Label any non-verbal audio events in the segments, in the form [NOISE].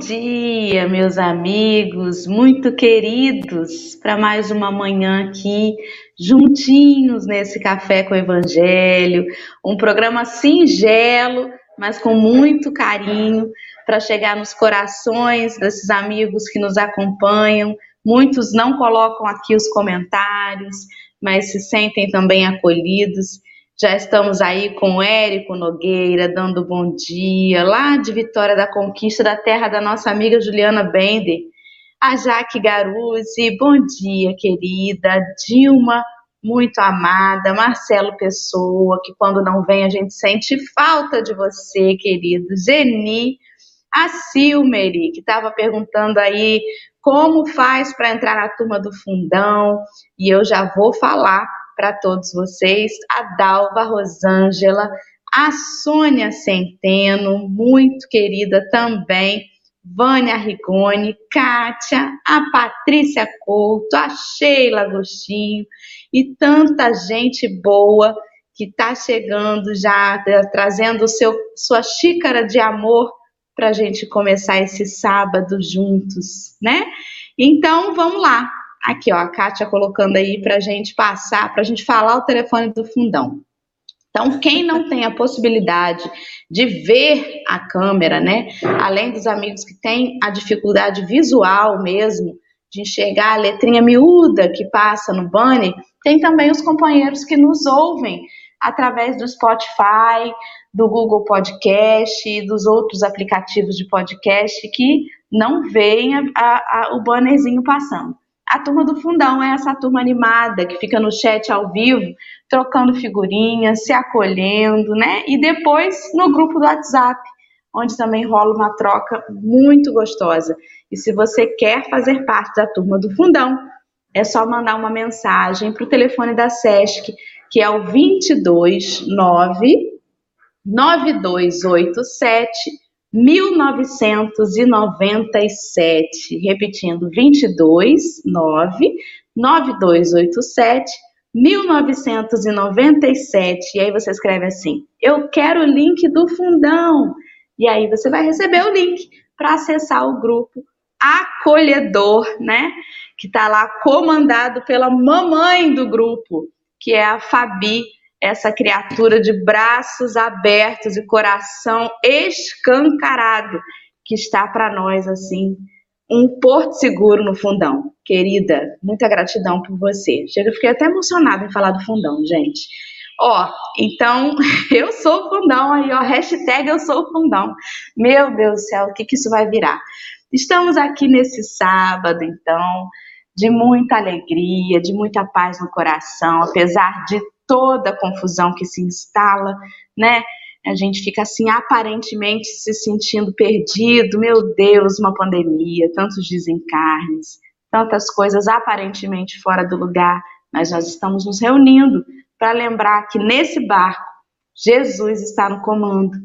Dia, meus amigos, muito queridos, para mais uma manhã aqui, juntinhos nesse Café com o Evangelho, um programa singelo, mas com muito carinho, para chegar nos corações desses amigos que nos acompanham. Muitos não colocam aqui os comentários, mas se sentem também acolhidos. Já estamos aí com o Érico Nogueira, dando bom dia, lá de Vitória da Conquista, da terra da nossa amiga Juliana Bender. A Jaque Garuzzi, bom dia, querida. Dilma, muito amada. Marcelo Pessoa, que quando não vem a gente sente falta de você, querido. Geni, a Silmeri, que estava perguntando aí como faz para entrar na turma do fundão, e eu já vou falar para todos vocês, a Dalva Rosângela, a Sônia Centeno, muito querida também, Vânia Rigoni, Kátia, a Patrícia Couto, a Sheila Agostinho e tanta gente boa que está chegando já, trazendo seu, sua xícara de amor para a gente começar esse sábado juntos, né? Então, vamos lá. Aqui, ó, a Kátia colocando aí para a gente passar, para a gente falar o telefone do fundão. Então, quem não tem a possibilidade de ver a câmera, né? Além dos amigos que têm a dificuldade visual mesmo, de enxergar a letrinha miúda que passa no banner, tem também os companheiros que nos ouvem através do Spotify, do Google Podcast e dos outros aplicativos de podcast que não veem a, a, o bannerzinho passando. A turma do fundão é essa turma animada que fica no chat ao vivo, trocando figurinhas, se acolhendo, né? E depois no grupo do WhatsApp, onde também rola uma troca muito gostosa. E se você quer fazer parte da turma do fundão, é só mandar uma mensagem para o telefone da SESC, que é o 229 9287 1997, repetindo, 22 9 9287 1997. E aí você escreve assim: Eu quero o link do fundão. E aí você vai receber o link para acessar o grupo acolhedor, né? Que está lá comandado pela mamãe do grupo, que é a Fabi essa criatura de braços abertos e coração escancarado que está para nós assim um porto seguro no fundão. Querida, muita gratidão por você. Chega, fiquei até emocionada em falar do fundão, gente. Ó, então, [LAUGHS] eu sou o fundão aí, ó, hashtag eu sou o fundão. Meu Deus do céu, o que, que isso vai virar? Estamos aqui nesse sábado, então, de muita alegria, de muita paz no coração, apesar de toda a confusão que se instala, né? A gente fica assim aparentemente se sentindo perdido, meu Deus, uma pandemia, tantos desencarnes, tantas coisas aparentemente fora do lugar, mas nós estamos nos reunindo para lembrar que nesse barco Jesus está no comando.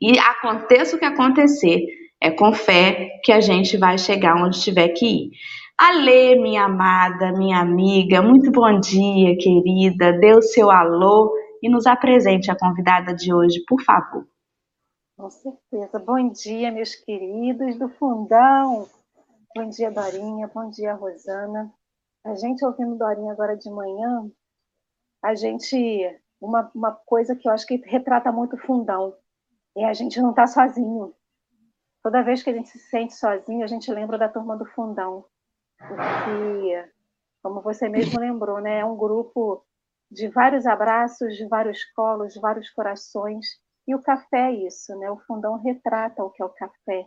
E aconteça o que acontecer, é com fé que a gente vai chegar onde tiver que ir. Alê, minha amada, minha amiga, muito bom dia, querida. Dê o seu alô e nos apresente a convidada de hoje, por favor. Com certeza. Bom dia, meus queridos do Fundão. Bom dia, Dorinha. Bom dia, Rosana. A gente ouvindo Dorinha agora de manhã, a gente. Uma, uma coisa que eu acho que retrata muito o Fundão é a gente não estar tá sozinho. Toda vez que a gente se sente sozinho, a gente lembra da turma do Fundão porque, como você mesmo lembrou, né, é um grupo de vários abraços, de vários colos, de vários corações. E o café é isso, né? O fundão retrata o que é o café.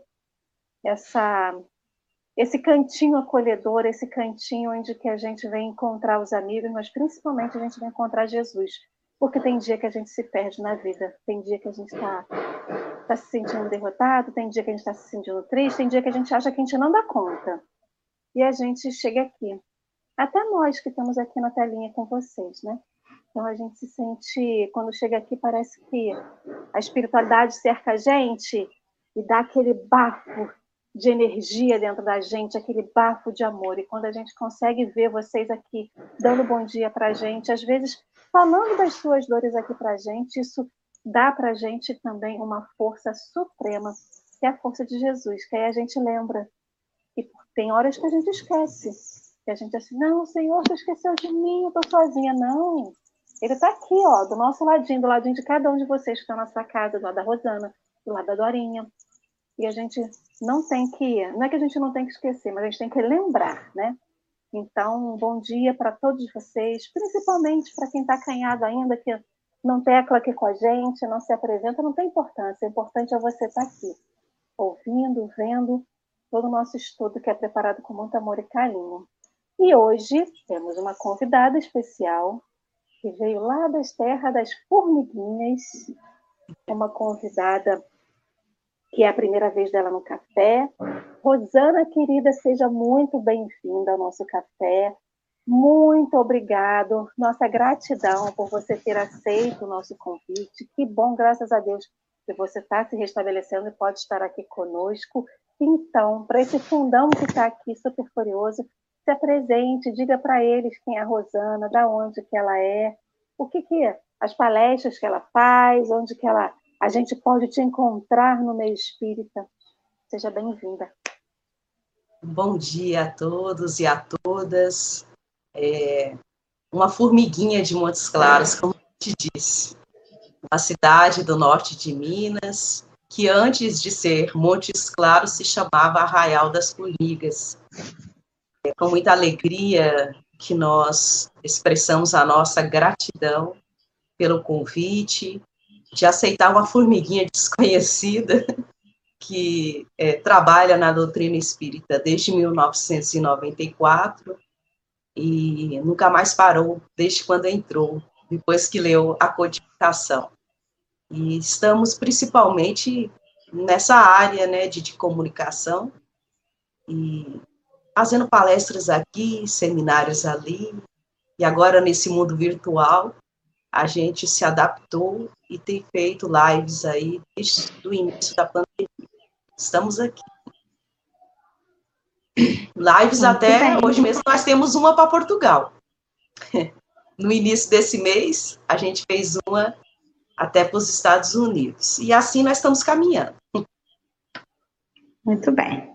Essa, esse cantinho acolhedor, esse cantinho onde que a gente vem encontrar os amigos, mas principalmente a gente vem encontrar Jesus. Porque tem dia que a gente se perde na vida, tem dia que a gente está tá se sentindo derrotado, tem dia que a gente está se sentindo triste, tem dia que a gente acha que a gente não dá conta e a gente chega aqui. Até nós que estamos aqui na telinha com vocês, né? Então a gente se sente, quando chega aqui, parece que a espiritualidade cerca a gente e dá aquele bafo de energia dentro da gente, aquele bafo de amor. E quando a gente consegue ver vocês aqui dando bom dia para a gente, às vezes falando das suas dores aqui para a gente, isso dá para a gente também uma força suprema que é a força de Jesus, que aí a gente lembra. E tem horas que a gente esquece. Que a gente assim, não, Senhor, você esqueceu de mim, eu tô sozinha. Não. Ele está aqui, ó, do nosso ladinho, do ladinho de cada um de vocês que está na sua casa, do lado da Rosana, do lado da Dorinha. E a gente não tem que, não é que a gente não tem que esquecer, mas a gente tem que lembrar, né? Então, bom dia para todos vocês, principalmente para quem está acanhado ainda, que não tecla aqui com a gente, não se apresenta, não tem importância. O importante é você estar tá aqui, ouvindo, vendo todo o nosso estudo que é preparado com muito amor e carinho. E hoje temos uma convidada especial que veio lá das terras das formiguinhas, uma convidada que é a primeira vez dela no café. Rosana, querida, seja muito bem-vinda ao nosso café. Muito obrigado. Nossa gratidão por você ter aceito o nosso convite. Que bom, graças a Deus, que você está se restabelecendo e pode estar aqui conosco. Então, para esse fundão que está aqui super curioso, se apresente, diga para eles quem é a Rosana, da onde que ela é, o que que é, as palestras que ela faz, onde que ela a gente pode te encontrar no meio espírita. Seja bem-vinda. Bom dia a todos e a todas. É uma formiguinha de Montes Claros, como te disse, uma cidade do norte de Minas, que antes de ser Montes Claros se chamava Arraial das Formigas. É com muita alegria que nós expressamos a nossa gratidão pelo convite, de aceitar uma formiguinha desconhecida [LAUGHS] que é, trabalha na doutrina espírita desde 1994 e nunca mais parou desde quando entrou, depois que leu a codificação. E estamos principalmente nessa área né, de, de comunicação e fazendo palestras aqui, seminários ali, e agora nesse mundo virtual, a gente se adaptou e tem feito lives aí desde o início da pandemia. Estamos aqui. Lives Muito até bem. hoje mesmo nós temos uma para Portugal. [LAUGHS] No início desse mês, a gente fez uma até para os Estados Unidos. E assim nós estamos caminhando. Muito bem.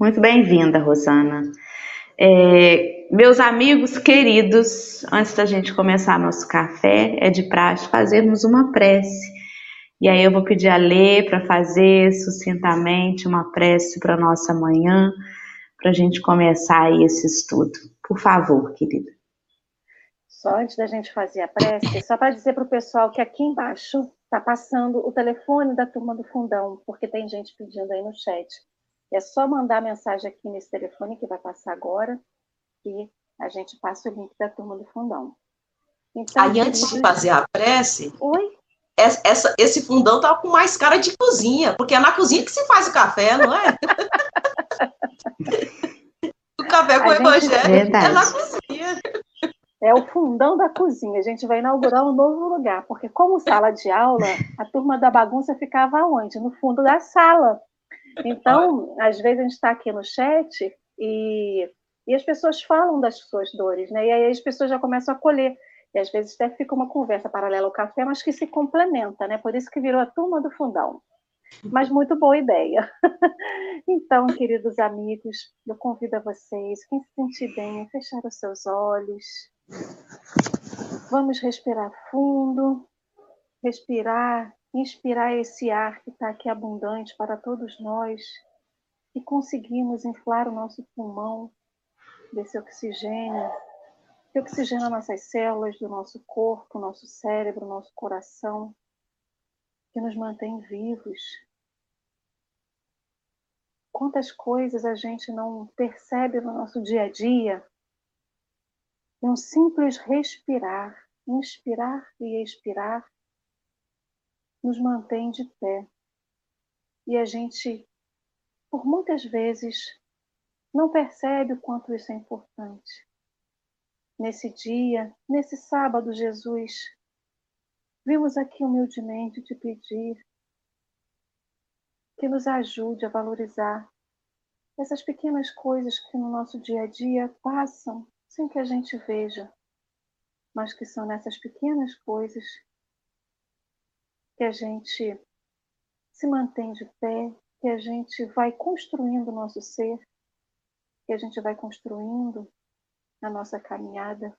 Muito bem-vinda, Rosana. É, meus amigos queridos, antes da gente começar nosso café, é de praxe fazermos uma prece. E aí eu vou pedir a Lê para fazer sucintamente uma prece para nossa manhã, para a gente começar aí esse estudo. Por favor, querida. Só antes da gente fazer a prece, só para dizer para o pessoal que aqui embaixo está passando o telefone da turma do fundão, porque tem gente pedindo aí no chat. É só mandar mensagem aqui nesse telefone que vai passar agora e a gente passa o link da turma do fundão. Então, Aí antes de fazer a prece, Oi? Essa, esse fundão tá com mais cara de cozinha, porque é na cozinha que se faz o café, não é? [LAUGHS] o café com o evangelho é na cozinha. É o fundão da cozinha. A gente vai inaugurar um novo lugar, porque como sala de aula, a turma da bagunça ficava onde? No fundo da sala. Então, às vezes a gente está aqui no chat e, e as pessoas falam das suas dores, né? E aí as pessoas já começam a colher. E às vezes até fica uma conversa paralela ao café, mas que se complementa, né? Por isso que virou a turma do fundão. Mas muito boa ideia. [LAUGHS] então, queridos amigos, eu convido a vocês, quem se sentir bem, fechar os seus olhos. Vamos respirar fundo, respirar inspirar esse ar que está aqui abundante para todos nós e conseguimos inflar o nosso pulmão desse oxigênio, que oxigena nossas células do nosso corpo, nosso cérebro, nosso coração, que nos mantém vivos. Quantas coisas a gente não percebe no nosso dia a dia? E um simples respirar, inspirar e expirar, nos mantém de pé. E a gente, por muitas vezes, não percebe o quanto isso é importante. Nesse dia, nesse sábado, Jesus, vimos aqui humildemente te pedir que nos ajude a valorizar essas pequenas coisas que no nosso dia a dia passam sem que a gente veja, mas que são nessas pequenas coisas que a gente se mantém de pé, que a gente vai construindo o nosso ser, que a gente vai construindo a nossa caminhada.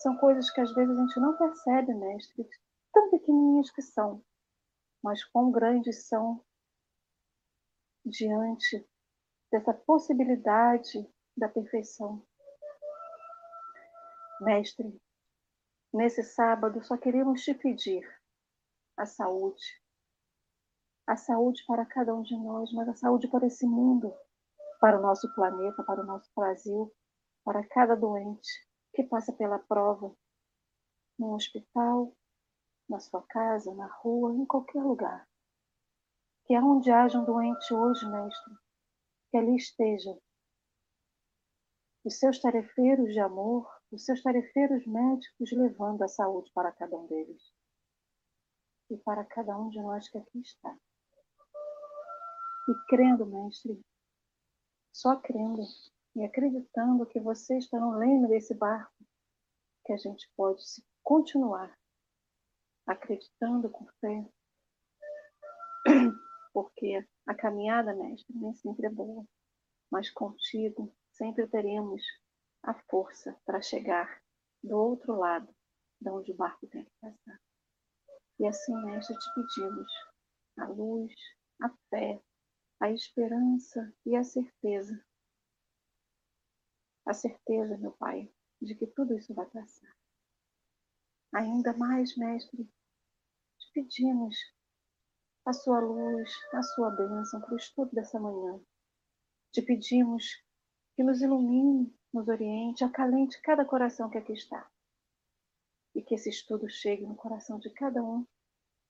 São coisas que às vezes a gente não percebe, mestre, tão pequenininhas que são, mas quão grandes são diante dessa possibilidade da perfeição. Mestre, nesse sábado só queremos te pedir a saúde. A saúde para cada um de nós, mas a saúde para esse mundo, para o nosso planeta, para o nosso Brasil, para cada doente que passa pela prova, no hospital, na sua casa, na rua, em qualquer lugar. Que aonde haja um doente hoje, mestre, que ali esteja os seus tarefeiros de amor, os seus tarefeiros médicos levando a saúde para cada um deles e para cada um de nós que aqui está. E crendo, mestre, só crendo e acreditando que você está no leme desse barco, que a gente pode continuar acreditando com fé, [CLEARS THROAT] porque a caminhada, mestre, nem sempre é boa, mas contigo sempre teremos a força para chegar do outro lado de onde o barco tem que passar. E assim, mestre, te pedimos a luz, a fé, a esperança e a certeza. A certeza, meu Pai, de que tudo isso vai passar. Ainda mais, mestre, te pedimos a sua luz, a sua bênção para o estudo dessa manhã. Te pedimos que nos ilumine, nos oriente, acalente cada coração que aqui está. E que esse estudo chegue no coração de cada um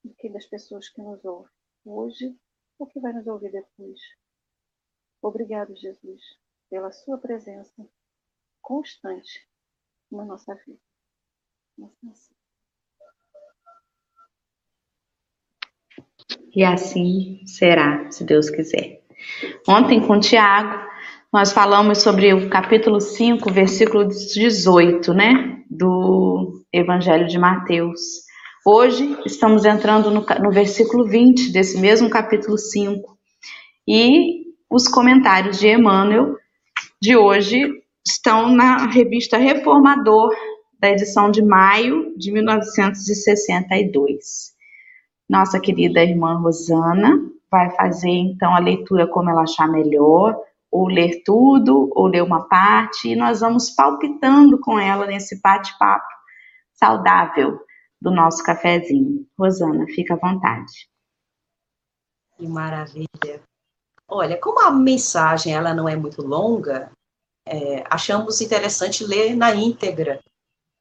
e das pessoas que nos ouvem hoje ou que vai nos ouvir depois. Obrigado, Jesus, pela sua presença constante na nossa vida. E assim será, se Deus quiser. Ontem com o Tiago, nós falamos sobre o capítulo 5, versículo 18, né? Do Evangelho de Mateus. Hoje estamos entrando no, no versículo 20 desse mesmo capítulo 5. E os comentários de Emmanuel de hoje estão na revista Reformador, da edição de maio de 1962. Nossa querida irmã Rosana vai fazer então a leitura como ela achar melhor, ou ler tudo, ou ler uma parte, e nós vamos palpitando com ela nesse bate-papo saudável do nosso cafezinho. Rosana, fica à vontade. Que maravilha. Olha, como a mensagem ela não é muito longa, é, achamos interessante ler na íntegra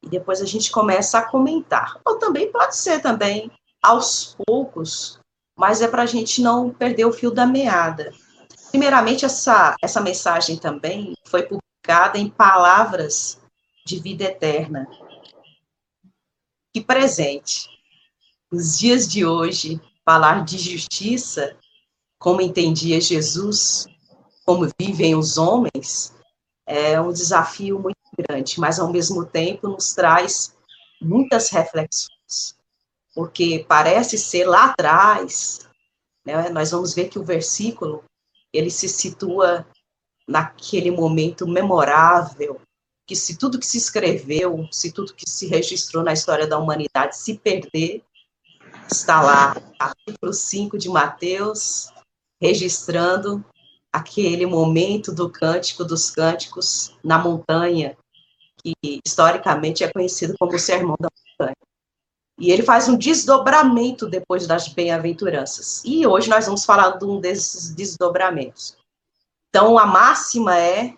e depois a gente começa a comentar. Ou também pode ser também aos poucos, mas é para a gente não perder o fio da meada. Primeiramente, essa, essa mensagem também foi publicada em Palavras de Vida Eterna. Que presente. Nos dias de hoje, falar de justiça, como entendia Jesus, como vivem os homens, é um desafio muito grande, mas ao mesmo tempo nos traz muitas reflexões porque parece ser lá atrás, né, nós vamos ver que o versículo, ele se situa naquele momento memorável, que se tudo que se escreveu, se tudo que se registrou na história da humanidade se perder, está lá, capítulo 5 de Mateus, registrando aquele momento do cântico dos cânticos na montanha, que historicamente é conhecido como o Sermão da. E ele faz um desdobramento depois das bem-aventuranças. E hoje nós vamos falar de um desses desdobramentos. Então, a máxima é,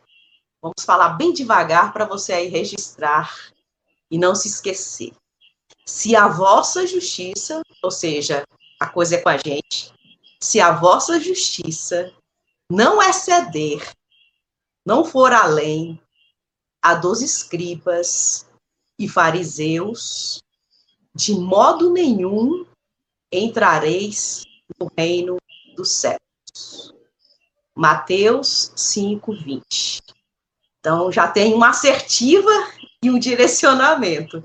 vamos falar bem devagar para você aí registrar e não se esquecer. Se a vossa justiça, ou seja, a coisa é com a gente, se a vossa justiça não exceder, não for além a dos escribas e fariseus, de modo nenhum entrareis no reino dos céus. Mateus 5, 20. Então, já tem uma assertiva e um direcionamento.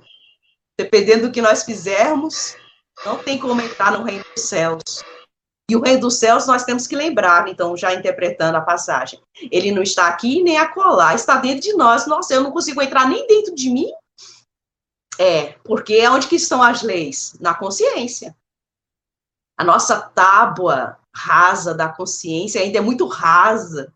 Dependendo do que nós fizermos, não tem como entrar no reino dos céus. E o reino dos céus nós temos que lembrar, então, já interpretando a passagem. Ele não está aqui nem acolá, está dentro de nós. Nossa, eu não consigo entrar nem dentro de mim. É, porque onde que estão as leis? Na consciência. A nossa tábua rasa da consciência ainda é muito rasa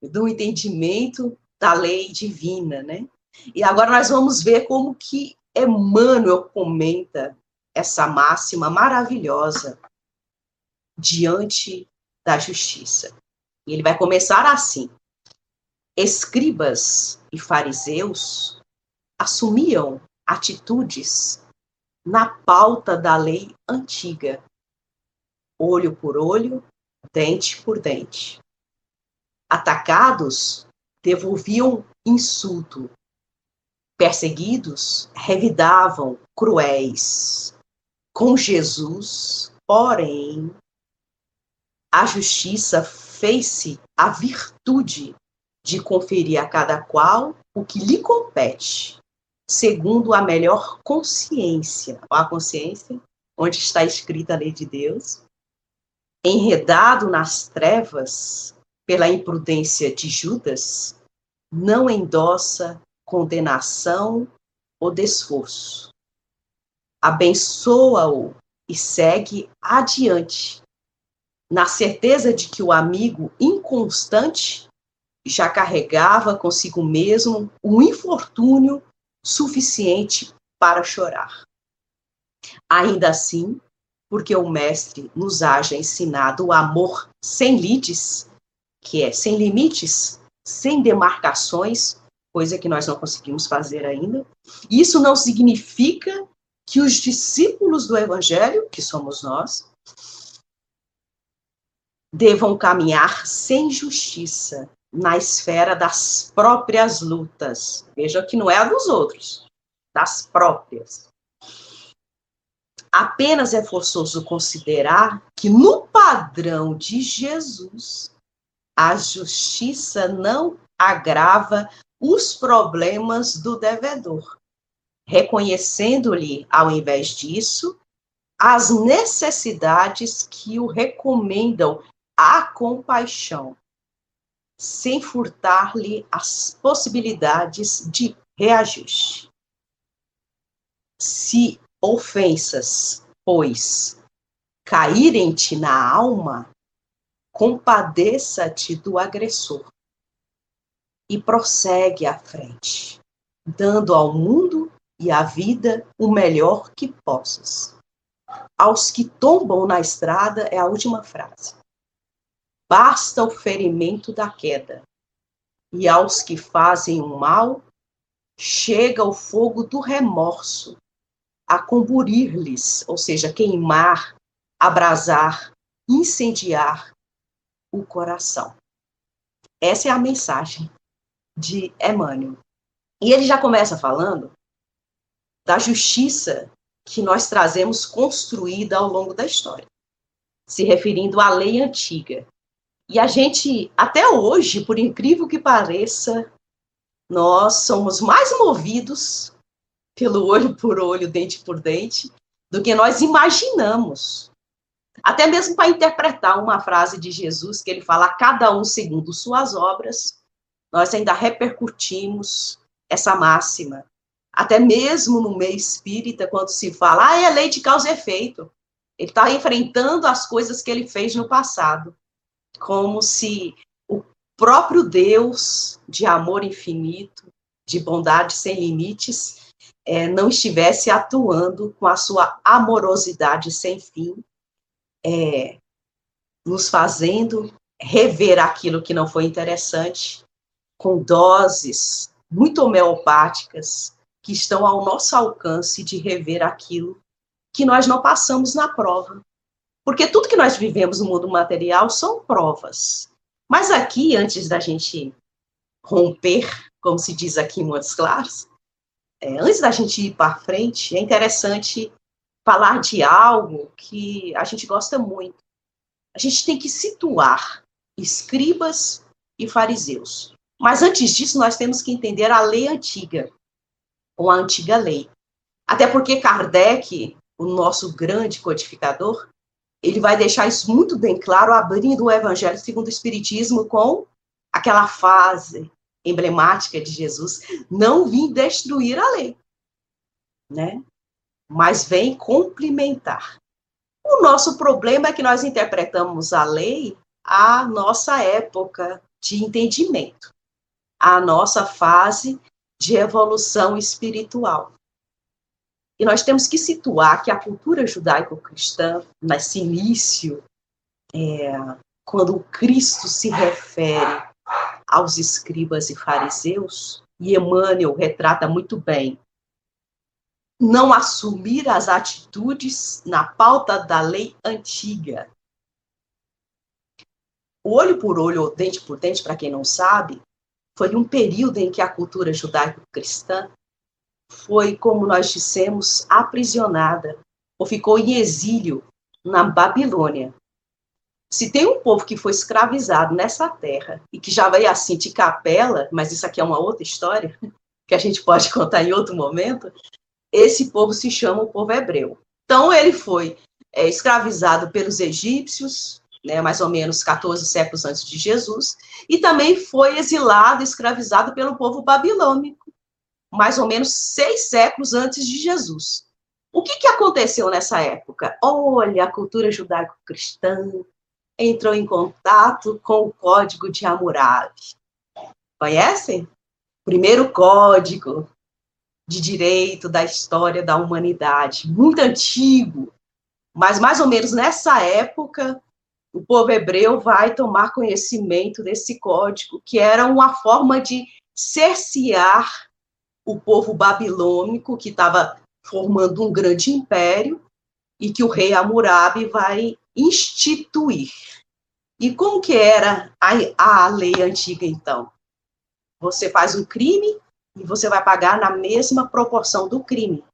do entendimento da lei divina, né? E agora nós vamos ver como que Emmanuel comenta essa máxima maravilhosa diante da justiça. E ele vai começar assim: Escribas e fariseus assumiam atitudes na pauta da lei antiga, olho por olho, dente por dente. Atacados, devolviam insulto. Perseguidos, revidavam cruéis. Com Jesus, porém, a justiça fez-se a virtude de conferir a cada qual o que lhe compete, segundo a melhor consciência. A consciência, onde está escrita a lei de Deus, enredado nas trevas pela imprudência de Judas, não endossa condenação ou desforço. Abençoa-o e segue adiante, na certeza de que o amigo inconstante já carregava consigo mesmo um infortúnio suficiente para chorar. Ainda assim, porque o mestre nos haja ensinado o amor sem lides, que é sem limites, sem demarcações, coisa que nós não conseguimos fazer ainda. Isso não significa que os discípulos do evangelho, que somos nós, devam caminhar sem justiça na esfera das próprias lutas. Veja que não é a dos outros, das próprias. Apenas é forçoso considerar que no padrão de Jesus, a justiça não agrava os problemas do devedor, reconhecendo-lhe, ao invés disso, as necessidades que o recomendam à compaixão, sem furtar-lhe as possibilidades de reajuste. Se ofensas, pois, caírem-te na alma, compadeça-te do agressor e prossegue à frente, dando ao mundo e à vida o melhor que possas. Aos que tombam na estrada é a última frase. Basta o ferimento da queda, e aos que fazem o mal chega o fogo do remorso a comburir-lhes, ou seja, queimar, abrasar, incendiar o coração. Essa é a mensagem de Emmanuel. E ele já começa falando da justiça que nós trazemos construída ao longo da história, se referindo à lei antiga. E a gente, até hoje, por incrível que pareça, nós somos mais movidos pelo olho por olho, dente por dente, do que nós imaginamos. Até mesmo para interpretar uma frase de Jesus que ele fala: cada um segundo suas obras, nós ainda repercutimos essa máxima. Até mesmo no meio espírita, quando se fala, ah, é lei de causa e efeito. Ele está enfrentando as coisas que ele fez no passado, como se o próprio Deus de amor infinito, de bondade sem limites, é, não estivesse atuando com a sua amorosidade sem fim, é, nos fazendo rever aquilo que não foi interessante, com doses muito homeopáticas que estão ao nosso alcance de rever aquilo que nós não passamos na prova. Porque tudo que nós vivemos no mundo material são provas. Mas aqui, antes da gente romper, como se diz aqui em Montes Claros, é, antes da gente ir para frente, é interessante falar de algo que a gente gosta muito. A gente tem que situar escribas e fariseus. Mas antes disso, nós temos que entender a lei antiga, ou a antiga lei. Até porque Kardec, o nosso grande codificador, ele vai deixar isso muito bem claro, abrindo o Evangelho segundo o Espiritismo com aquela fase emblemática de Jesus: não vim destruir a lei, né? Mas vem complementar. O nosso problema é que nós interpretamos a lei à nossa época de entendimento, à nossa fase de evolução espiritual. E nós temos que situar que a cultura judaico-cristã, nesse início, é, quando Cristo se refere aos escribas e fariseus, e Emmanuel retrata muito bem, não assumir as atitudes na pauta da lei antiga. Olho por olho, dente por dente, para quem não sabe, foi um período em que a cultura judaico-cristã foi, como nós dissemos, aprisionada ou ficou em exílio na Babilônia. Se tem um povo que foi escravizado nessa terra e que já veio assim de capela, mas isso aqui é uma outra história [LAUGHS] que a gente pode contar em outro momento, esse povo se chama o povo hebreu. Então ele foi é, escravizado pelos egípcios, né, mais ou menos 14 séculos antes de Jesus, e também foi exilado, escravizado pelo povo babilônico mais ou menos seis séculos antes de Jesus. O que, que aconteceu nessa época? Olha, a cultura judaico-cristã entrou em contato com o Código de Hammurabi. Conhecem? Primeiro código de direito da história da humanidade, muito antigo, mas mais ou menos nessa época o povo hebreu vai tomar conhecimento desse código, que era uma forma de cercear o povo babilônico, que estava formando um grande império, e que o rei Hammurabi vai instituir. E como que era a, a lei antiga, então? Você faz um crime e você vai pagar na mesma proporção do crime.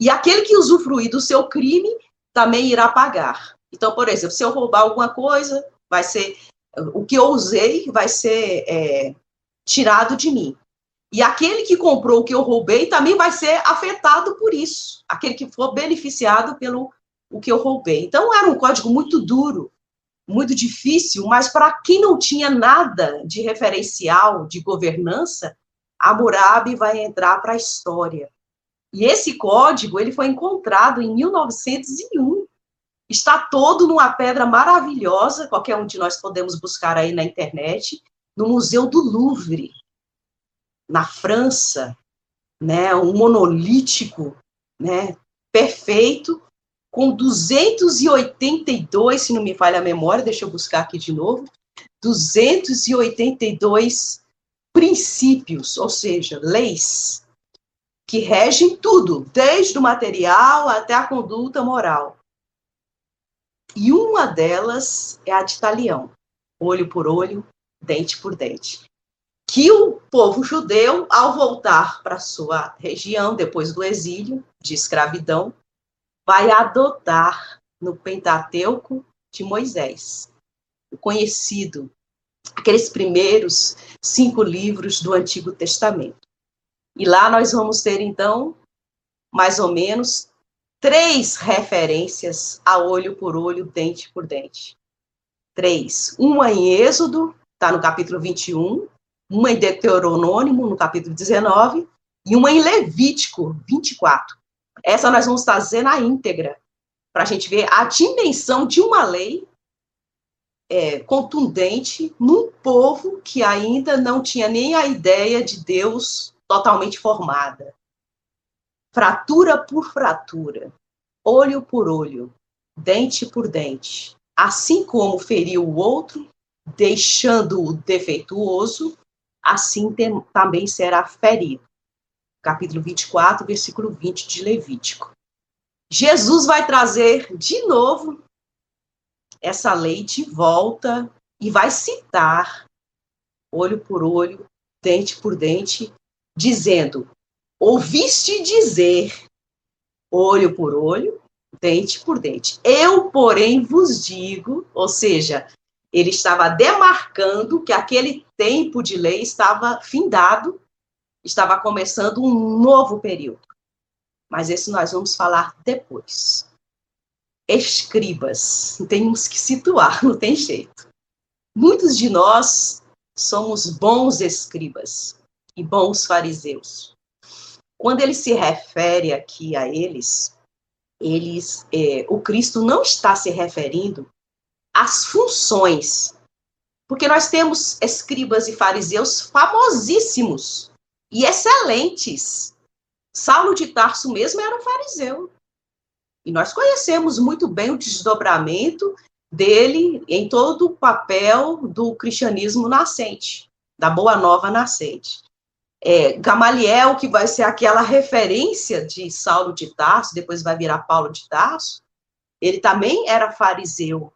E aquele que usufruir do seu crime também irá pagar. Então, por exemplo, se eu roubar alguma coisa, vai ser o que eu usei vai ser é, tirado de mim. E aquele que comprou o que eu roubei também vai ser afetado por isso, aquele que for beneficiado pelo o que eu roubei. Então era um código muito duro, muito difícil, mas para quem não tinha nada de referencial de governança, Hammurabi vai entrar para a história. E esse código ele foi encontrado em 1901. Está todo numa pedra maravilhosa, qualquer um de nós podemos buscar aí na internet, no Museu do Louvre na França, né, um monolítico, né, perfeito, com 282, se não me falha a memória, deixa eu buscar aqui de novo, 282 princípios, ou seja, leis, que regem tudo, desde o material até a conduta moral. E uma delas é a de Talião, olho por olho, dente por dente que o povo judeu, ao voltar para sua região, depois do exílio de escravidão, vai adotar no Pentateuco de Moisés, o conhecido, aqueles primeiros cinco livros do Antigo Testamento. E lá nós vamos ter, então, mais ou menos três referências a olho por olho, dente por dente. Três. Uma em Êxodo, está no capítulo 21, uma em Deuteronômio, no capítulo 19, e uma em Levítico 24. Essa nós vamos fazer na íntegra, para a gente ver a dimensão de uma lei é, contundente num povo que ainda não tinha nem a ideia de Deus totalmente formada. Fratura por fratura, olho por olho, dente por dente. Assim como feriu o outro, deixando-o defeituoso, assim tem, também será ferido. Capítulo 24, versículo 20 de Levítico. Jesus vai trazer de novo essa lei de volta e vai citar, olho por olho, dente por dente, dizendo: Ouviste dizer, olho por olho, dente por dente. Eu, porém, vos digo, ou seja, ele estava demarcando que aquele tempo de lei estava findado, estava começando um novo período. Mas esse nós vamos falar depois. escribas. Temos que situar, [LAUGHS] não tem jeito. Muitos de nós somos bons escribas e bons fariseus. Quando ele se refere aqui a eles, eles, é, o Cristo não está se referindo às funções, porque nós temos escribas e fariseus famosíssimos e excelentes. Saulo de Tarso mesmo era um fariseu. E nós conhecemos muito bem o desdobramento dele em todo o papel do cristianismo nascente, da boa nova nascente. É, Gamaliel, que vai ser aquela referência de Saulo de Tarso, depois vai virar Paulo de Tarso, ele também era fariseu.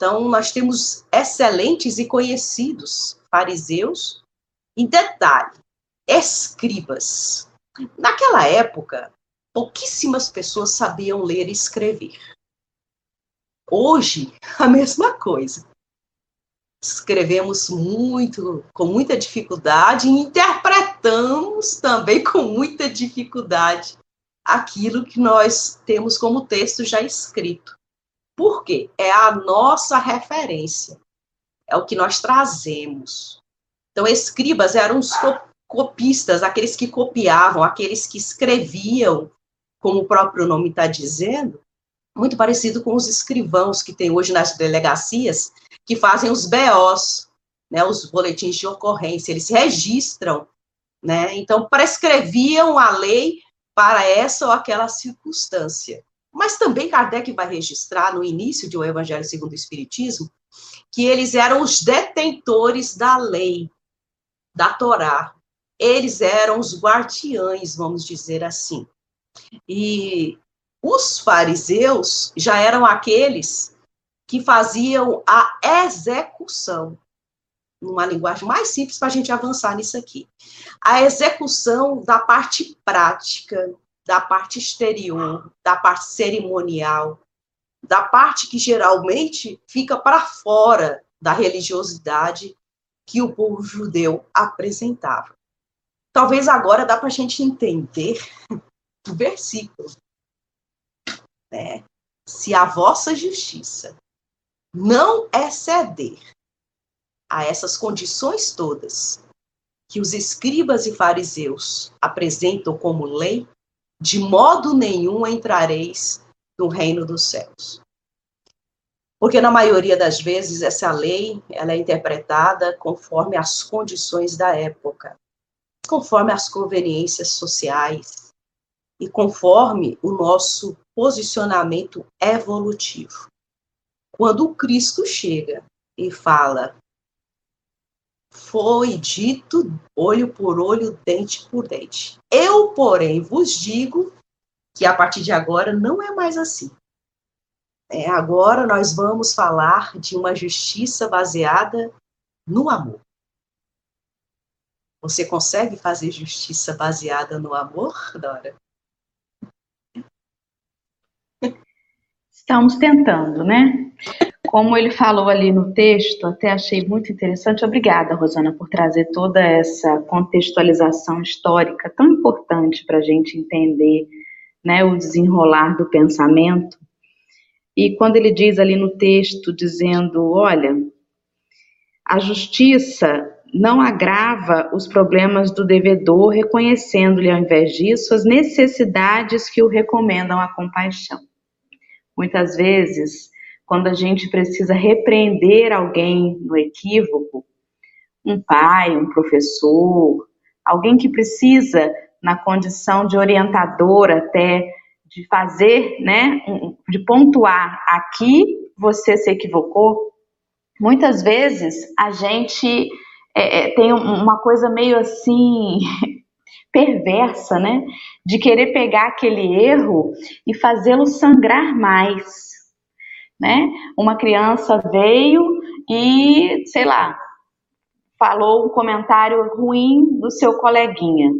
Então, nós temos excelentes e conhecidos fariseus. Em detalhe, escribas. Naquela época, pouquíssimas pessoas sabiam ler e escrever. Hoje, a mesma coisa. Escrevemos muito, com muita dificuldade, e interpretamos também com muita dificuldade aquilo que nós temos como texto já escrito. Por quê? É a nossa referência, é o que nós trazemos. Então, escribas eram os copistas, aqueles que copiavam, aqueles que escreviam, como o próprio nome está dizendo, muito parecido com os escrivãos que tem hoje nas delegacias, que fazem os BOs, né, os boletins de ocorrência, eles registram, né, então prescreviam a lei para essa ou aquela circunstância. Mas também Kardec vai registrar no início de O Evangelho segundo o Espiritismo que eles eram os detentores da lei, da Torá. Eles eram os guardiães, vamos dizer assim. E os fariseus já eram aqueles que faziam a execução, numa linguagem mais simples para a gente avançar nisso aqui. A execução da parte prática, da parte exterior, da parte cerimonial, da parte que geralmente fica para fora da religiosidade que o povo judeu apresentava. Talvez agora dá para a gente entender [LAUGHS] o versículo né? Se a vossa justiça não exceder a essas condições todas que os escribas e fariseus apresentam como lei, de modo nenhum entrareis no reino dos céus. Porque na maioria das vezes essa lei, ela é interpretada conforme as condições da época, conforme as conveniências sociais e conforme o nosso posicionamento evolutivo. Quando o Cristo chega e fala, foi dito olho por olho, dente por dente. Eu, porém, vos digo que a partir de agora não é mais assim. É, agora nós vamos falar de uma justiça baseada no amor. Você consegue fazer justiça baseada no amor, Dora? Estamos tentando, né? Como ele falou ali no texto, até achei muito interessante. Obrigada, Rosana, por trazer toda essa contextualização histórica tão importante para a gente entender né, o desenrolar do pensamento. E quando ele diz ali no texto, dizendo: olha, a justiça não agrava os problemas do devedor, reconhecendo-lhe, ao invés disso, as necessidades que o recomendam à compaixão. Muitas vezes, quando a gente precisa repreender alguém no equívoco, um pai, um professor, alguém que precisa, na condição de orientador até, de fazer, né, de pontuar aqui você se equivocou, muitas vezes a gente é, é tem uma coisa meio assim [LAUGHS] perversa, né? De querer pegar aquele erro e fazê-lo sangrar mais, né? Uma criança veio e, sei lá, falou um comentário ruim do seu coleguinha.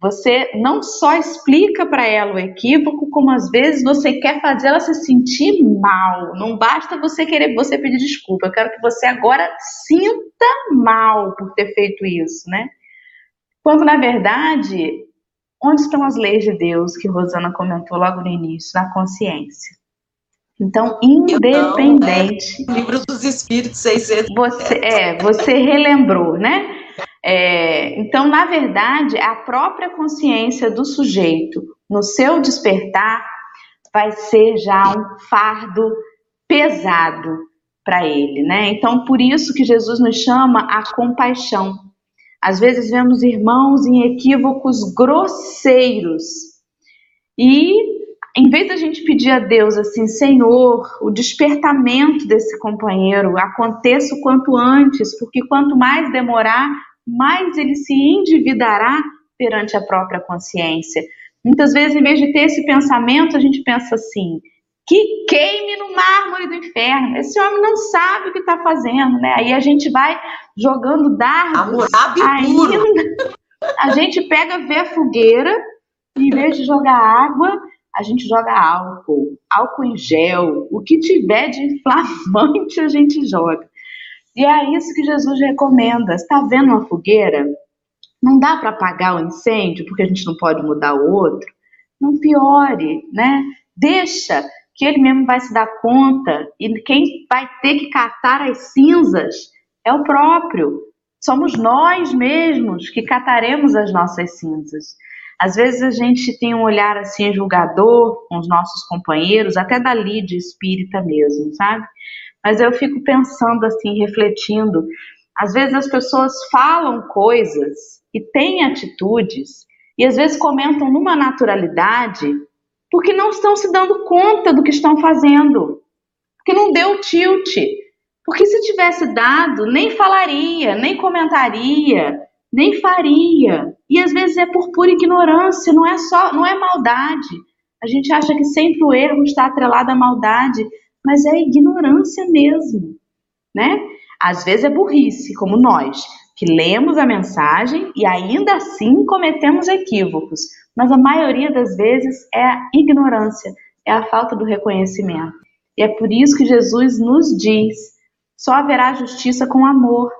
Você não só explica para ela o equívoco, como às vezes você quer fazer ela se sentir mal. Não basta você querer você pedir desculpa. Eu quero que você agora sinta mal por ter feito isso, né? Quando, na verdade, onde estão as leis de Deus que Rosana comentou logo no início? Na consciência. Então, independente. Não, é, livro dos Espíritos 600. Você, é, você relembrou, né? É, então, na verdade, a própria consciência do sujeito, no seu despertar, vai ser já um fardo pesado para ele, né? Então, por isso que Jesus nos chama a compaixão. Às vezes vemos irmãos em equívocos grosseiros e em vez da gente pedir a Deus assim, Senhor, o despertamento desse companheiro aconteça o quanto antes, porque quanto mais demorar, mais ele se endividará perante a própria consciência. Muitas vezes, em vez de ter esse pensamento, a gente pensa assim: que queime no mármore do inferno. Esse homem não sabe o que está fazendo, né? Aí a gente vai jogando dardos. Ainda, a gente pega, vê a fogueira, e em vez de jogar água, a gente joga álcool, álcool em gel, o que tiver de [LAUGHS] inflamante a gente joga. E é isso que Jesus recomenda. Está vendo uma fogueira? Não dá para apagar o incêndio porque a gente não pode mudar o outro. Não piore, né? Deixa que ele mesmo vai se dar conta e quem vai ter que catar as cinzas é o próprio. Somos nós mesmos que cataremos as nossas cinzas. Às vezes a gente tem um olhar assim julgador com os nossos companheiros, até da lide espírita mesmo, sabe? Mas eu fico pensando assim, refletindo. Às vezes as pessoas falam coisas e têm atitudes e às vezes comentam numa naturalidade porque não estão se dando conta do que estão fazendo, porque não deu tilt. Porque se tivesse dado, nem falaria, nem comentaria, nem faria. E às vezes é por pura ignorância, não é só, não é maldade. A gente acha que sempre o erro está atrelado à maldade, mas é ignorância mesmo, né? Às vezes é burrice, como nós, que lemos a mensagem e ainda assim cometemos equívocos, mas a maioria das vezes é a ignorância, é a falta do reconhecimento. E é por isso que Jesus nos diz: só haverá justiça com amor.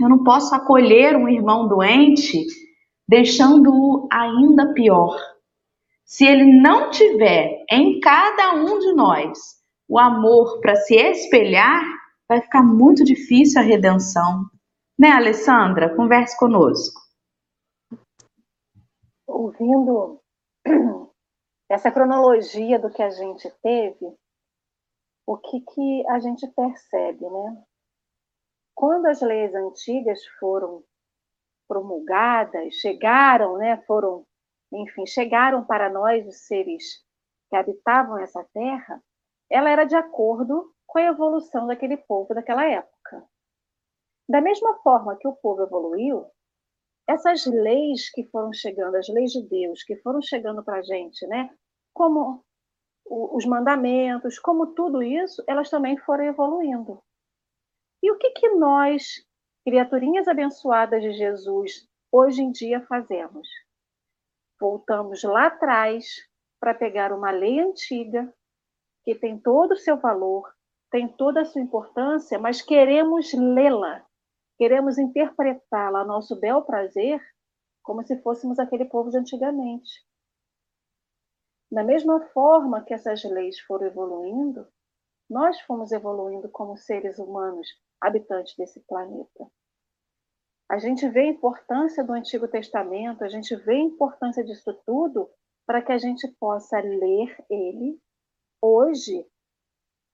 Eu não posso acolher um irmão doente deixando-o ainda pior. Se ele não tiver em cada um de nós o amor para se espelhar, vai ficar muito difícil a redenção. Né, Alessandra? Converse conosco. Ouvindo [CLEARS THROAT] essa cronologia do que a gente teve, o que, que a gente percebe, né? Quando as leis antigas foram promulgadas, chegaram, né, foram, enfim, chegaram para nós, os seres que habitavam essa terra, ela era de acordo com a evolução daquele povo daquela época. Da mesma forma que o povo evoluiu, essas leis que foram chegando, as leis de Deus que foram chegando para a gente, né? Como os mandamentos, como tudo isso, elas também foram evoluindo. E o que, que nós, criaturinhas abençoadas de Jesus, hoje em dia fazemos? Voltamos lá atrás para pegar uma lei antiga que tem todo o seu valor, tem toda a sua importância, mas queremos lê-la, queremos interpretá-la a nosso bel prazer, como se fôssemos aquele povo de antigamente. Da mesma forma que essas leis foram evoluindo, nós fomos evoluindo como seres humanos, habitantes desse planeta. A gente vê a importância do Antigo Testamento, a gente vê a importância disso tudo para que a gente possa ler ele hoje,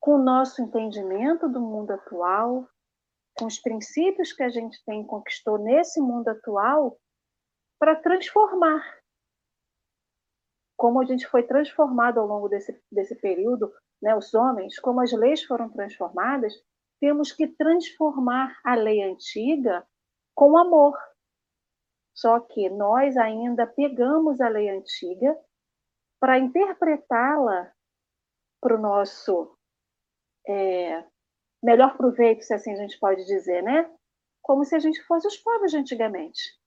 com o nosso entendimento do mundo atual, com os princípios que a gente tem conquistou nesse mundo atual, para transformar. Como a gente foi transformado ao longo desse, desse período, né, os homens, como as leis foram transformadas, temos que transformar a lei antiga com amor. Só que nós ainda pegamos a lei antiga para interpretá-la para o nosso é, melhor proveito, se assim a gente pode dizer, né? Como se a gente fosse os povos de antigamente.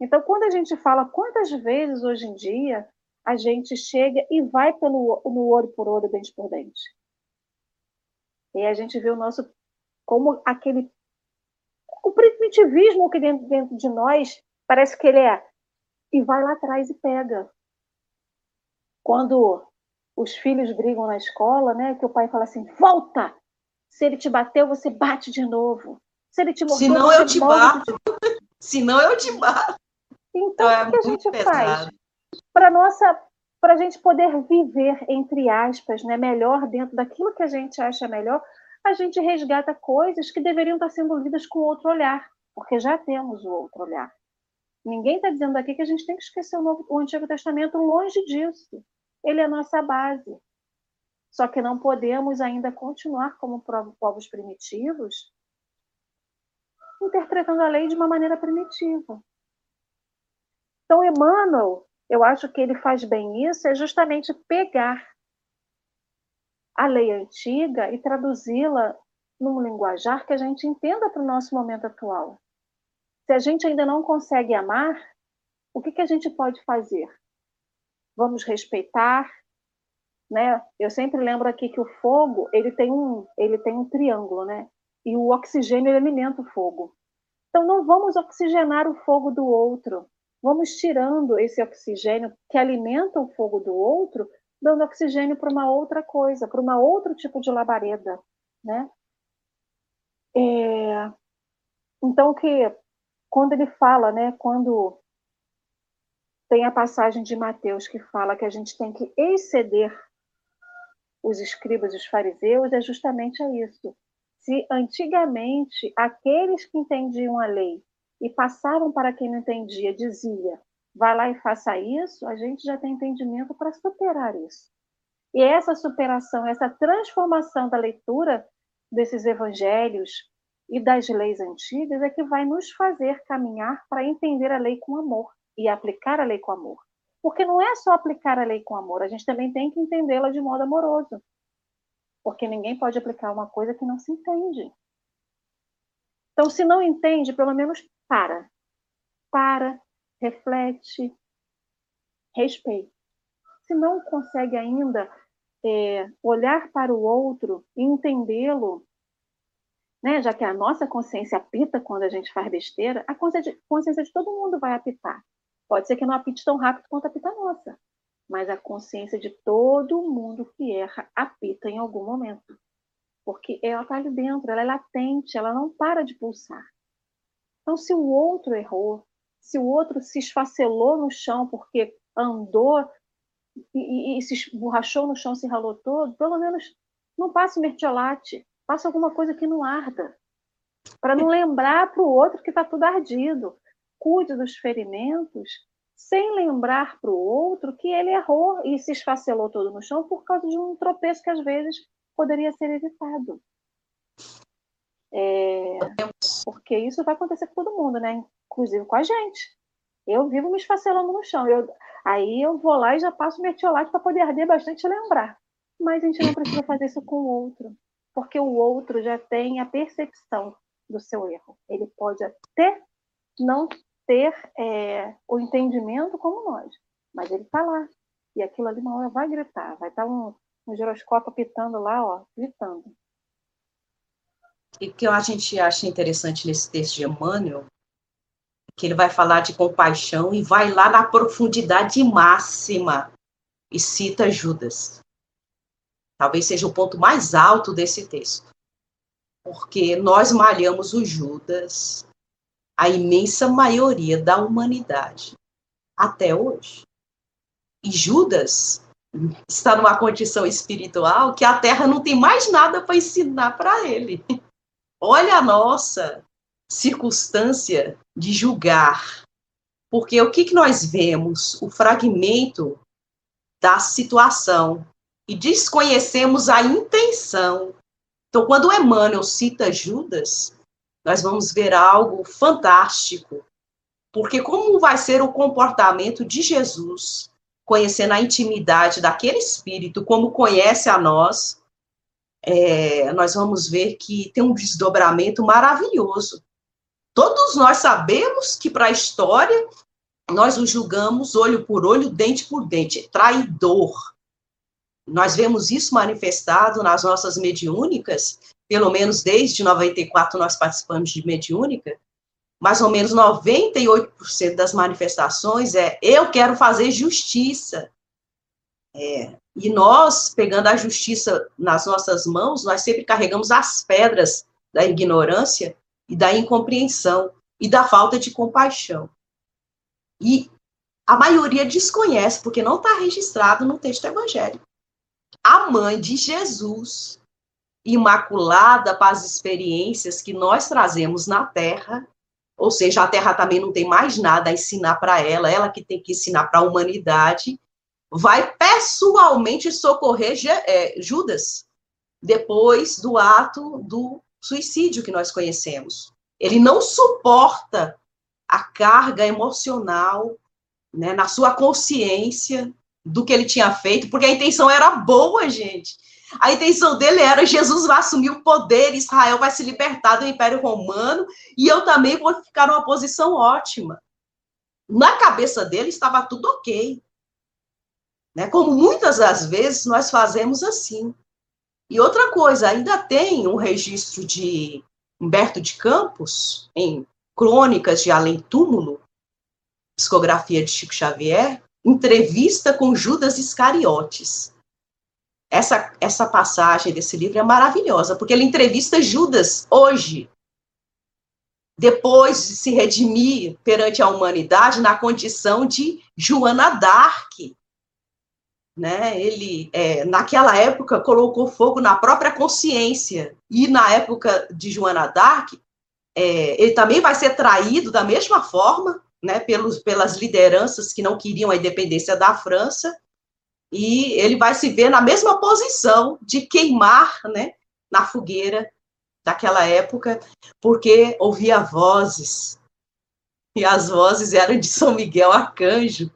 Então, quando a gente fala quantas vezes hoje em dia a gente chega e vai pelo no olho por olho, dente por dente. E a gente vê o nosso como aquele o primitivismo que dentro, dentro de nós parece que ele é e vai lá atrás e pega. Quando os filhos brigam na escola, né? Que o pai fala assim: volta! Se ele te bateu, você bate de novo. Se ele te mordeu, Senão eu te bato. [LAUGHS] Senão eu te bato. Então, é o que a gente pesado. faz? Para nossa para a gente poder viver, entre aspas, né, melhor dentro daquilo que a gente acha melhor, a gente resgata coisas que deveriam estar sendo lidas com outro olhar, porque já temos o outro olhar. Ninguém está dizendo aqui que a gente tem que esquecer o, Novo, o Antigo Testamento, longe disso. Ele é a nossa base. Só que não podemos ainda continuar como povos primitivos, interpretando a lei de uma maneira primitiva. Então, Emmanuel, eu acho que ele faz bem isso, é justamente pegar a lei antiga e traduzi-la num linguajar que a gente entenda para o nosso momento atual. Se a gente ainda não consegue amar, o que, que a gente pode fazer? Vamos respeitar, né? Eu sempre lembro aqui que o fogo ele tem um ele tem um triângulo, né? E o oxigênio alimenta o fogo. Então não vamos oxigenar o fogo do outro. Vamos tirando esse oxigênio que alimenta o fogo do outro, dando oxigênio para uma outra coisa, para uma outro tipo de labareda, né? É... Então que quando ele fala, né, quando tem a passagem de Mateus que fala que a gente tem que exceder os escribas e os fariseus, é justamente isso. Se antigamente aqueles que entendiam a lei e passavam para quem não entendia, dizia, vai lá e faça isso, a gente já tem entendimento para superar isso. E essa superação, essa transformação da leitura desses evangelhos e das leis antigas é que vai nos fazer caminhar para entender a lei com amor e aplicar a lei com amor. Porque não é só aplicar a lei com amor, a gente também tem que entendê-la de modo amoroso. Porque ninguém pode aplicar uma coisa que não se entende. Então, se não entende, pelo menos para. Para, reflete, respeita. Se não consegue ainda é, olhar para o outro e entendê-lo né? já que a nossa consciência apita quando a gente faz besteira, a consciência de, consciência de todo mundo vai apitar. Pode ser que não apite tão rápido quanto apita a nossa, mas a consciência de todo mundo que erra apita em algum momento. Porque ela está ali dentro, ela é latente, ela não para de pulsar. Então, se o outro errou, se o outro se esfacelou no chão porque andou e, e, e se esborrachou no chão, se ralou todo, pelo menos não passe mertiolate, Faça alguma coisa que não arda. Para não lembrar para o outro que está tudo ardido. Cuide dos ferimentos sem lembrar para o outro que ele errou e se esfacelou todo no chão por causa de um tropeço que às vezes poderia ser evitado. É, porque isso vai acontecer com todo mundo, né? Inclusive com a gente. Eu vivo me esfacelando no chão. Eu, aí eu vou lá e já passo metiolate para poder arder bastante e lembrar. Mas a gente não precisa fazer isso com o outro porque o outro já tem a percepção do seu erro. Ele pode até não ter é, o entendimento como nós, mas ele está lá. E aquilo ali uma hora vai gritar, vai estar tá um, um giroscópio apitando lá, ó, gritando. E o que a gente acha interessante nesse texto de Emmanuel, que ele vai falar de compaixão e vai lá na profundidade máxima e cita Judas. Talvez seja o ponto mais alto desse texto. Porque nós malhamos o Judas, a imensa maioria da humanidade, até hoje. E Judas está numa condição espiritual que a terra não tem mais nada para ensinar para ele. [LAUGHS] Olha a nossa circunstância de julgar. Porque o que, que nós vemos? O fragmento da situação e desconhecemos a intenção. Então, quando Emmanuel cita Judas, nós vamos ver algo fantástico, porque como vai ser o comportamento de Jesus, conhecendo a intimidade daquele espírito, como conhece a nós, é, nós vamos ver que tem um desdobramento maravilhoso. Todos nós sabemos que para a história nós o julgamos olho por olho, dente por dente, traidor, nós vemos isso manifestado nas nossas mediúnicas, pelo menos desde 94 nós participamos de mediúnica, mais ou menos 98% das manifestações é eu quero fazer justiça. É, E nós, pegando a justiça nas nossas mãos, nós sempre carregamos as pedras da ignorância e da incompreensão e da falta de compaixão. E a maioria desconhece, porque não está registrado no texto evangélico. A mãe de Jesus, imaculada para as experiências que nós trazemos na terra, ou seja, a terra também não tem mais nada a ensinar para ela, ela que tem que ensinar para a humanidade, vai pessoalmente socorrer é, Judas depois do ato do suicídio que nós conhecemos. Ele não suporta a carga emocional né, na sua consciência do que ele tinha feito, porque a intenção era boa, gente. A intenção dele era Jesus vai assumir o poder, Israel vai se libertar do Império Romano e eu também vou ficar numa posição ótima. Na cabeça dele estava tudo ok. Né? Como muitas das vezes nós fazemos assim. E outra coisa, ainda tem um registro de Humberto de Campos, em Crônicas de Além Túmulo, psicografia de Chico Xavier, entrevista com Judas Iscariotes. Essa, essa passagem desse livro é maravilhosa, porque ele entrevista Judas hoje, depois de se redimir perante a humanidade na condição de Joana d'Arc, né? Ele, é, naquela época, colocou fogo na própria consciência. E na época de Joana d'Arc, é, ele também vai ser traído da mesma forma, né, pelos, pelas lideranças que não queriam a independência da França, e ele vai se ver na mesma posição de queimar né, na fogueira daquela época, porque ouvia vozes, e as vozes eram de São Miguel Arcanjo,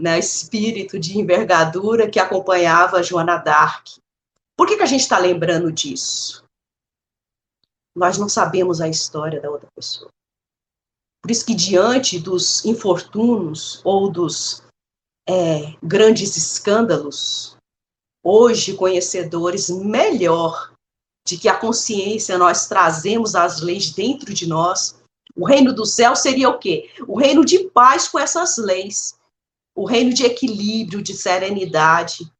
né, espírito de envergadura que acompanhava Joana d'Arc. Por que, que a gente está lembrando disso? Nós não sabemos a história da outra pessoa. Por isso que diante dos infortúnios ou dos é, grandes escândalos, hoje conhecedores melhor de que a consciência nós trazemos as leis dentro de nós, o reino do céu seria o quê? O reino de paz com essas leis o reino de equilíbrio, de serenidade,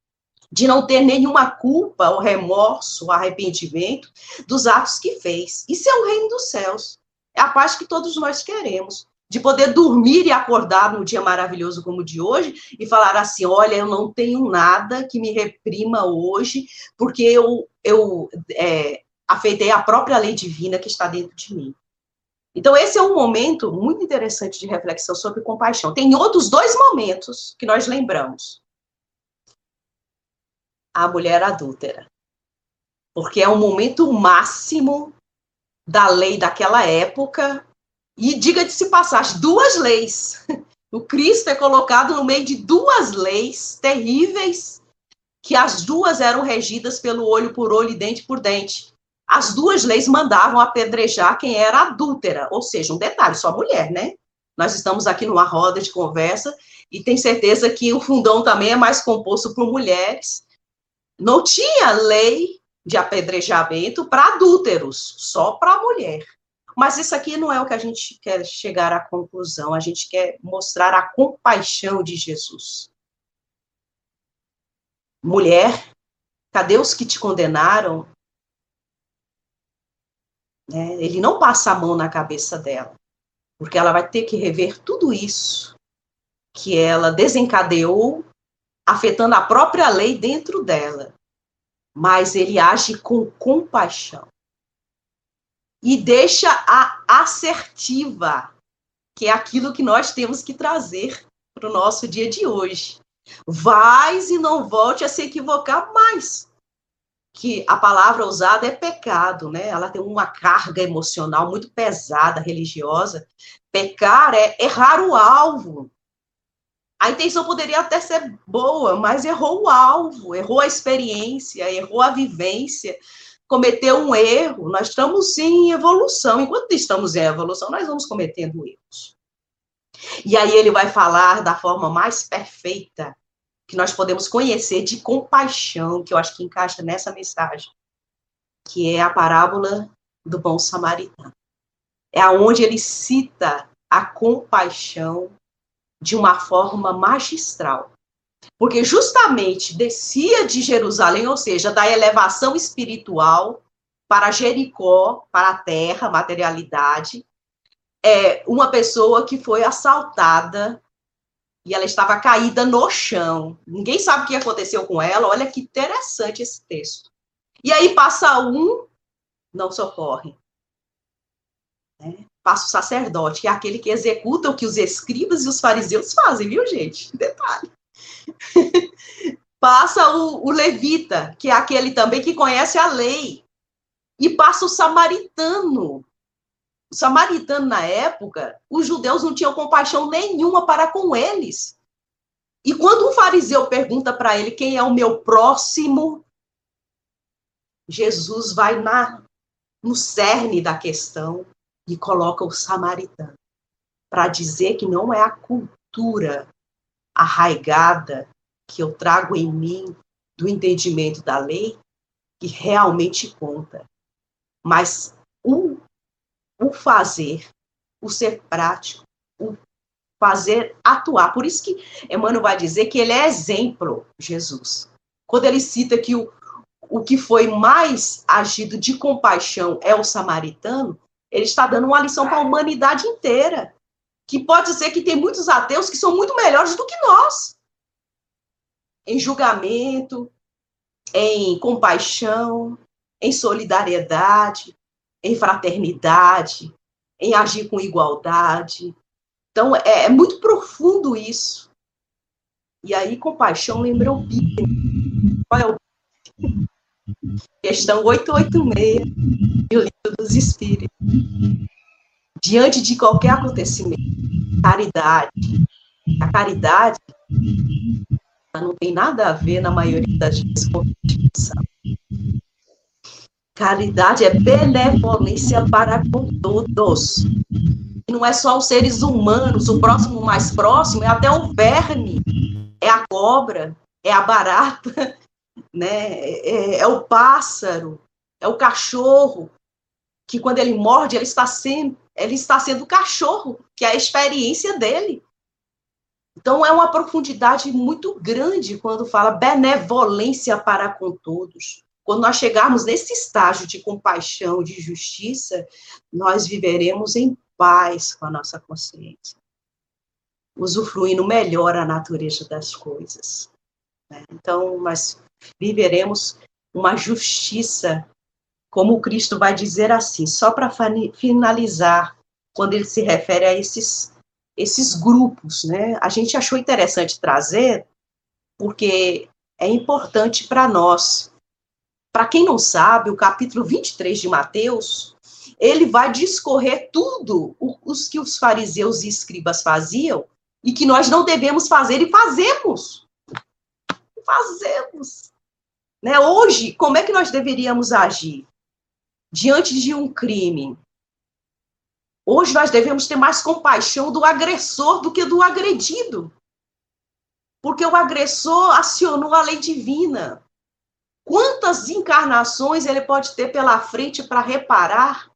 de não ter nenhuma culpa, ou remorso, ou arrependimento dos atos que fez. Isso é o reino dos céus. É a paz que todos nós queremos. De poder dormir e acordar num dia maravilhoso como o de hoje e falar assim: olha, eu não tenho nada que me reprima hoje, porque eu, eu é, afeitei a própria lei divina que está dentro de mim. Então, esse é um momento muito interessante de reflexão sobre compaixão. Tem outros dois momentos que nós lembramos. A mulher adúltera. Porque é um momento máximo da lei daquela época. E diga de se passar, as duas leis. [LAUGHS] O Cristo é colocado no meio de duas leis terríveis, que as duas eram regidas pelo olho por olho e dente por dente as duas leis mandavam apedrejar quem era adúltera, ou seja, um detalhe, só mulher, né? Nós estamos aqui numa roda de conversa e tem certeza que o fundão também é mais composto por mulheres. Não tinha lei de apedrejamento para adúlteros, só para mulher. Mas isso aqui não é o que a gente quer chegar à conclusão, a gente quer mostrar a compaixão de Jesus. Mulher, cadê os que te condenaram? Né? Ele não passa a mão na cabeça dela, porque ela vai ter que rever tudo isso que ela desencadeou, afetando a própria lei dentro dela. Mas ele age com compaixão e deixa a assertiva, que é aquilo que nós temos que trazer para o nosso dia de hoje. Vais e não volte a se equivocar mais que a palavra usada é pecado, né? Ela tem uma carga emocional muito pesada, religiosa. Pecar é errar o alvo. A intenção poderia até ser boa, mas errou o alvo, errou a experiência, errou a vivência, cometeu um erro. Nós estamos em evolução. Enquanto estamos em evolução, nós vamos cometendo erros. E aí ele vai falar da forma mais perfeita que nós podemos conhecer de compaixão, que eu acho que encaixa nessa mensagem, que é a parábola do bom samaritano. É aonde ele cita a compaixão de uma forma magistral. porque justamente descia de Jerusalém, ou seja, da elevação espiritual para Jericó, para a terra, materialidade, é uma pessoa que foi assaltada e ela estava caída no chão. Ninguém sabe o que aconteceu com ela. Olha que interessante esse texto. E aí passa um, não socorre. Né? Passa o sacerdote, que é aquele que executa o que os escribas e os fariseus fazem, viu, gente? [LAUGHS] Detalhe. passa o, o levita, que é aquele também que conhece a lei. E passa o samaritano. O samaritano, na época, os judeus não tinham compaixão nenhuma para com eles. E quando um fariseu pergunta para ele quem é o meu próximo, Jesus vai na, no cerne da questão e coloca o samaritano para dizer que não é a cultura arraigada que eu trago em mim do entendimento da lei que realmente conta, mas o, o fazer, o ser prático, o fazer atuar. Por isso que Emmanuel vai dizer que ele é exemplo, Jesus. Quando ele cita que o, o que foi mais agido de compaixão é o samaritano, ele está dando uma lição para a humanidade inteira. Que pode ser que tem muitos ateus que são muito melhores do que nós em julgamento, em compaixão, em solidariedade, em fraternidade, em agir com igualdade. Então, é, é muito profundo isso. E aí, compaixão lembra o Bíblia. Qual é o Questão 886 do Livro dos Espíritos. Diante de qualquer acontecimento, caridade. A caridade não tem nada a ver, na maioria das vezes, com justiça. Caridade é benevolência para com todos. Não é só os seres humanos, o próximo mais próximo, é até o verme, é a cobra, é a barata, [LAUGHS] né? é, é o pássaro, é o cachorro, que quando ele morde, ele está sendo, ele está sendo cachorro, que é a experiência dele. Então, é uma profundidade muito grande quando fala benevolência para com todos. Quando nós chegarmos nesse estágio de compaixão, de justiça, nós viveremos em paz com a nossa consciência, usufruindo melhor a natureza das coisas. Né? Então, nós viveremos uma justiça, como Cristo vai dizer assim, só para finalizar, quando ele se refere a esses esses grupos, né? A gente achou interessante trazer, porque é importante para nós. Para quem não sabe, o capítulo 23 de Mateus, ele vai discorrer tudo os que os fariseus e escribas faziam e que nós não devemos fazer e fazemos. Fazemos. Né? Hoje, como é que nós deveríamos agir? Diante de um crime, Hoje nós devemos ter mais compaixão do agressor do que do agredido. Porque o agressor acionou a lei divina. Quantas encarnações ele pode ter pela frente para reparar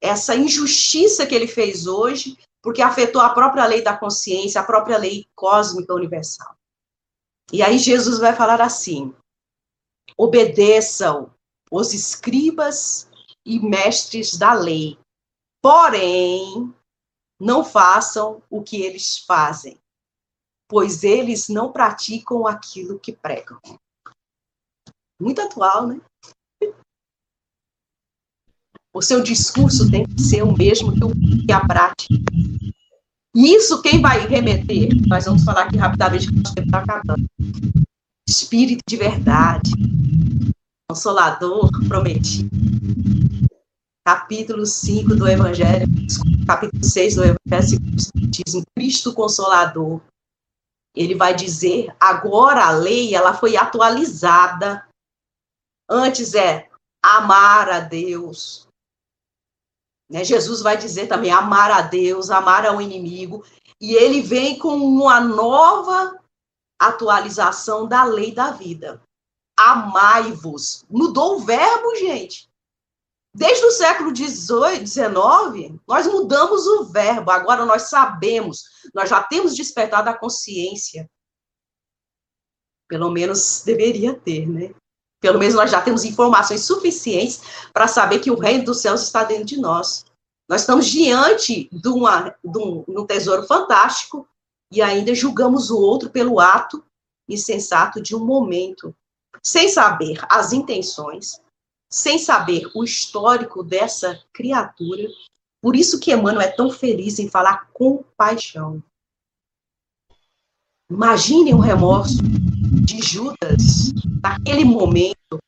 essa injustiça que ele fez hoje, porque afetou a própria lei da consciência, a própria lei cósmica universal. E aí Jesus vai falar assim: obedeçam os escribas e mestres da lei, Porém, não façam o que eles fazem, pois eles não praticam aquilo que pregam. Muito atual, né? O seu discurso tem que ser o mesmo que a prática. E isso quem vai remeter? Nós vamos falar aqui rapidamente que o tempo está acabando. Espírito de verdade, consolador prometido capítulo 5 do Evangelho, capítulo 6 do Evangelho Espiritismo, Cristo Consolador. Ele vai dizer, agora a lei ela foi atualizada. Antes é amar a Deus. Né? Jesus vai dizer também amar a Deus, amar ao inimigo. E ele vem com uma nova atualização da lei da vida. Amai-vos. Mudou o verbo, gente. Desde o século XVIII, XIX, nós mudamos o verbo. Agora nós sabemos, nós já temos despertado a consciência Pelo menos deveria ter, né? Pelo menos nós já temos informações suficientes para saber que o reino dos céus está dentro de nós. Nós estamos diante de, uma, de, um, de um tesouro fantástico e ainda julgamos o outro pelo ato insensato de um momento, sem saber as intenções, sem saber o histórico dessa criatura. Por isso que Emmanuel é tão feliz em falar compaixão. Imagine o remorso de Judas naquele momento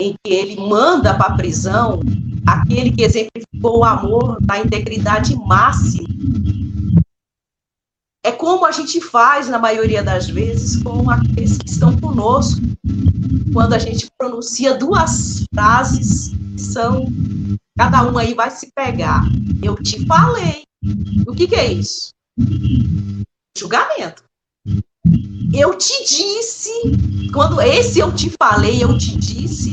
em que ele manda para a prisão aquele que exemplificou o amor na integridade máxima. É como a gente faz, na maioria das vezes, com aqueles que estão conosco, quando a gente pronuncia duas frases que são. Cada um aí vai se pegar. Eu te falei. O que, que é isso? Julgamento. Eu te disse. Quando esse eu te falei, eu te disse,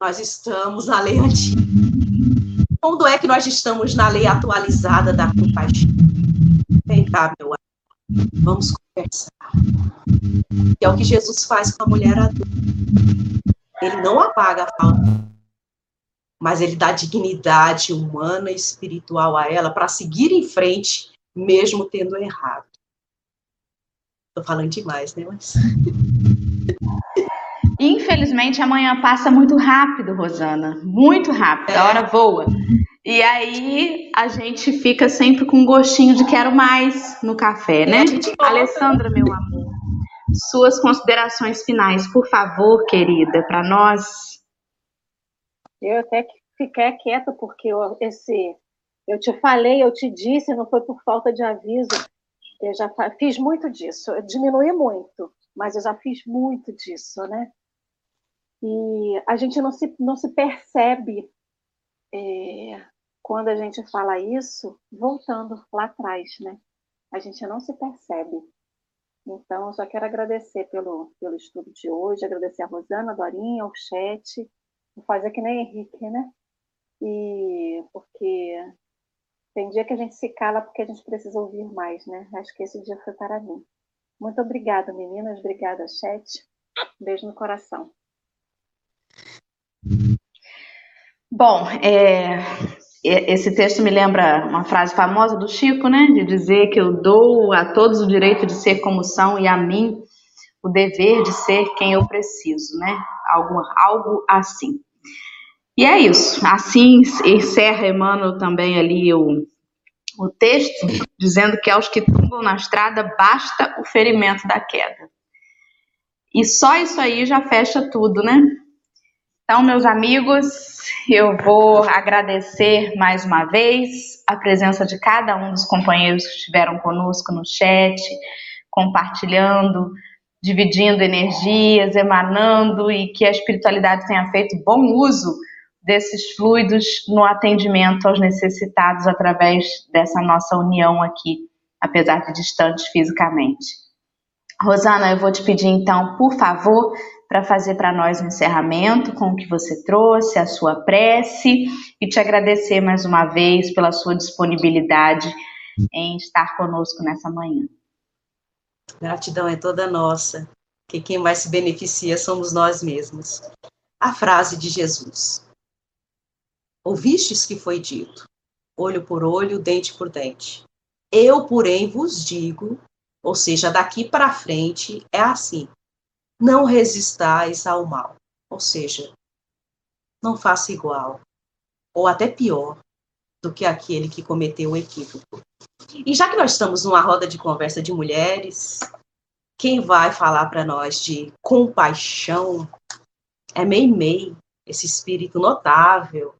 nós estamos na lei antiga. Quando é que nós estamos na lei atualizada da compaixão? Vem cá, meu amigo. Vamos conversar. É o que Jesus faz com a mulher adulta. Ele não apaga a falta, mas ele dá dignidade humana e espiritual a ela para seguir em frente, mesmo tendo errado. Estou falando demais, né? Mas... Infelizmente, amanhã passa muito rápido, Rosana. Muito rápido, a hora voa. E aí a gente fica sempre com um gostinho de quero mais no café, né? Alessandra, meu amor, suas considerações finais, por favor, querida, para nós. Eu até fiquei quieta porque eu, esse, eu te falei, eu te disse, não foi por falta de aviso. Eu já fiz muito disso, eu diminui muito, mas eu já fiz muito disso, né? E a gente não se, não se percebe é, quando a gente fala isso, voltando lá atrás, né? A gente não se percebe. Então, eu só quero agradecer pelo, pelo estudo de hoje, agradecer a Rosana, a Dorinha, o chat, vou fazer que nem Henrique, né? E porque tem dia que a gente se cala porque a gente precisa ouvir mais, né? Acho que esse dia foi para mim. Muito obrigada, meninas. Obrigada, chat. Beijo no coração. Bom, é, esse texto me lembra uma frase famosa do Chico, né? De dizer que eu dou a todos o direito de ser como são e a mim o dever de ser quem eu preciso, né? Algo, algo assim. E é isso. Assim encerra Emmanuel também ali o, o texto, dizendo que aos que tumbam na estrada basta o ferimento da queda. E só isso aí já fecha tudo, né? Então, meus amigos, eu vou agradecer mais uma vez a presença de cada um dos companheiros que estiveram conosco no chat, compartilhando, dividindo energias, emanando e que a espiritualidade tenha feito bom uso desses fluidos no atendimento aos necessitados através dessa nossa união aqui, apesar de distantes fisicamente. Rosana, eu vou te pedir então, por favor, para fazer para nós um encerramento com o que você trouxe, a sua prece e te agradecer mais uma vez pela sua disponibilidade em estar conosco nessa manhã. Gratidão é toda nossa, que quem mais se beneficia somos nós mesmos. A frase de Jesus: Ouvistes que foi dito, olho por olho, dente por dente. Eu, porém, vos digo, ou seja, daqui para frente é assim: não resistais ao mal. Ou seja, não faça igual, ou até pior, do que aquele que cometeu o equívoco. E já que nós estamos numa roda de conversa de mulheres, quem vai falar para nós de compaixão é Mei Mei, esse espírito notável,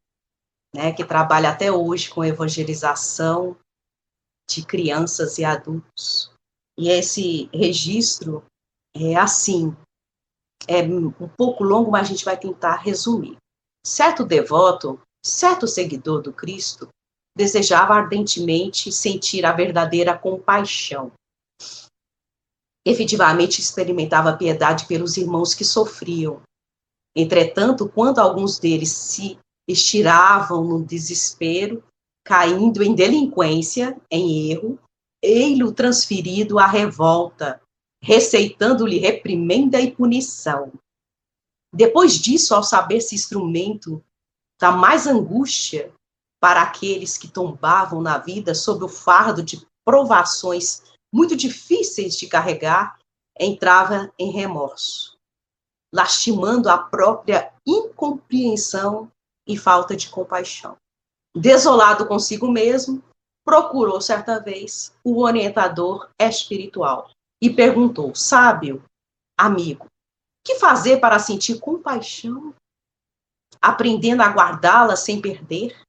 né, que trabalha até hoje com evangelização de crianças e adultos. E esse registro é assim, é um pouco longo, mas a gente vai tentar resumir. Certo devoto, certo seguidor do Cristo, desejava ardentemente sentir a verdadeira compaixão. Efetivamente experimentava piedade pelos irmãos que sofriam. Entretanto, quando alguns deles se estiravam no desespero, caindo em delinquência, em erro, ei-lo transferido à revolta, receitando-lhe reprimenda e punição. Depois disso, ao saber-se instrumento da mais angústia para aqueles que tombavam na vida sob o fardo de provações muito difíceis de carregar, entrava em remorso, lastimando a própria incompreensão e falta de compaixão. Desolado consigo mesmo, procurou certa vez o orientador espiritual e perguntou: Sábio, amigo, que fazer para sentir compaixão? Aprendendo a guardá-la sem perder?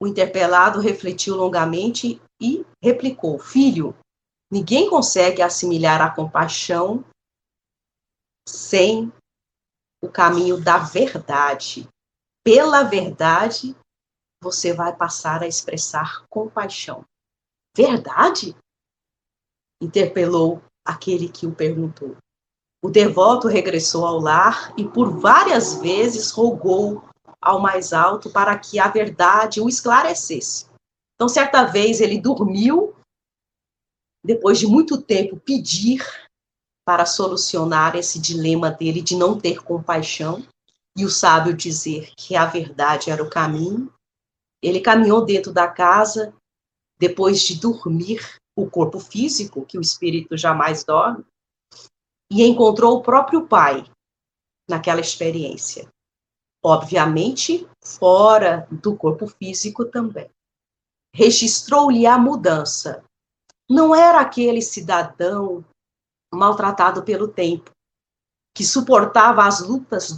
O interpelado refletiu longamente e replicou: Filho, ninguém consegue assimilar a compaixão sem o caminho da verdade. Pela verdade, você vai passar a expressar compaixão. Verdade? Interpelou aquele que o perguntou. O devoto regressou ao lar e por várias vezes rogou ao mais alto para que a verdade o esclarecesse. Então, certa vez ele dormiu, depois de muito tempo pedir para solucionar esse dilema dele de não ter compaixão, e o sábio dizer que a verdade era o caminho. Ele caminhou dentro da casa, depois de dormir o corpo físico, que o espírito jamais dorme, e encontrou o próprio pai naquela experiência. Obviamente, fora do corpo físico também. Registrou-lhe a mudança. Não era aquele cidadão maltratado pelo tempo, que suportava as lutas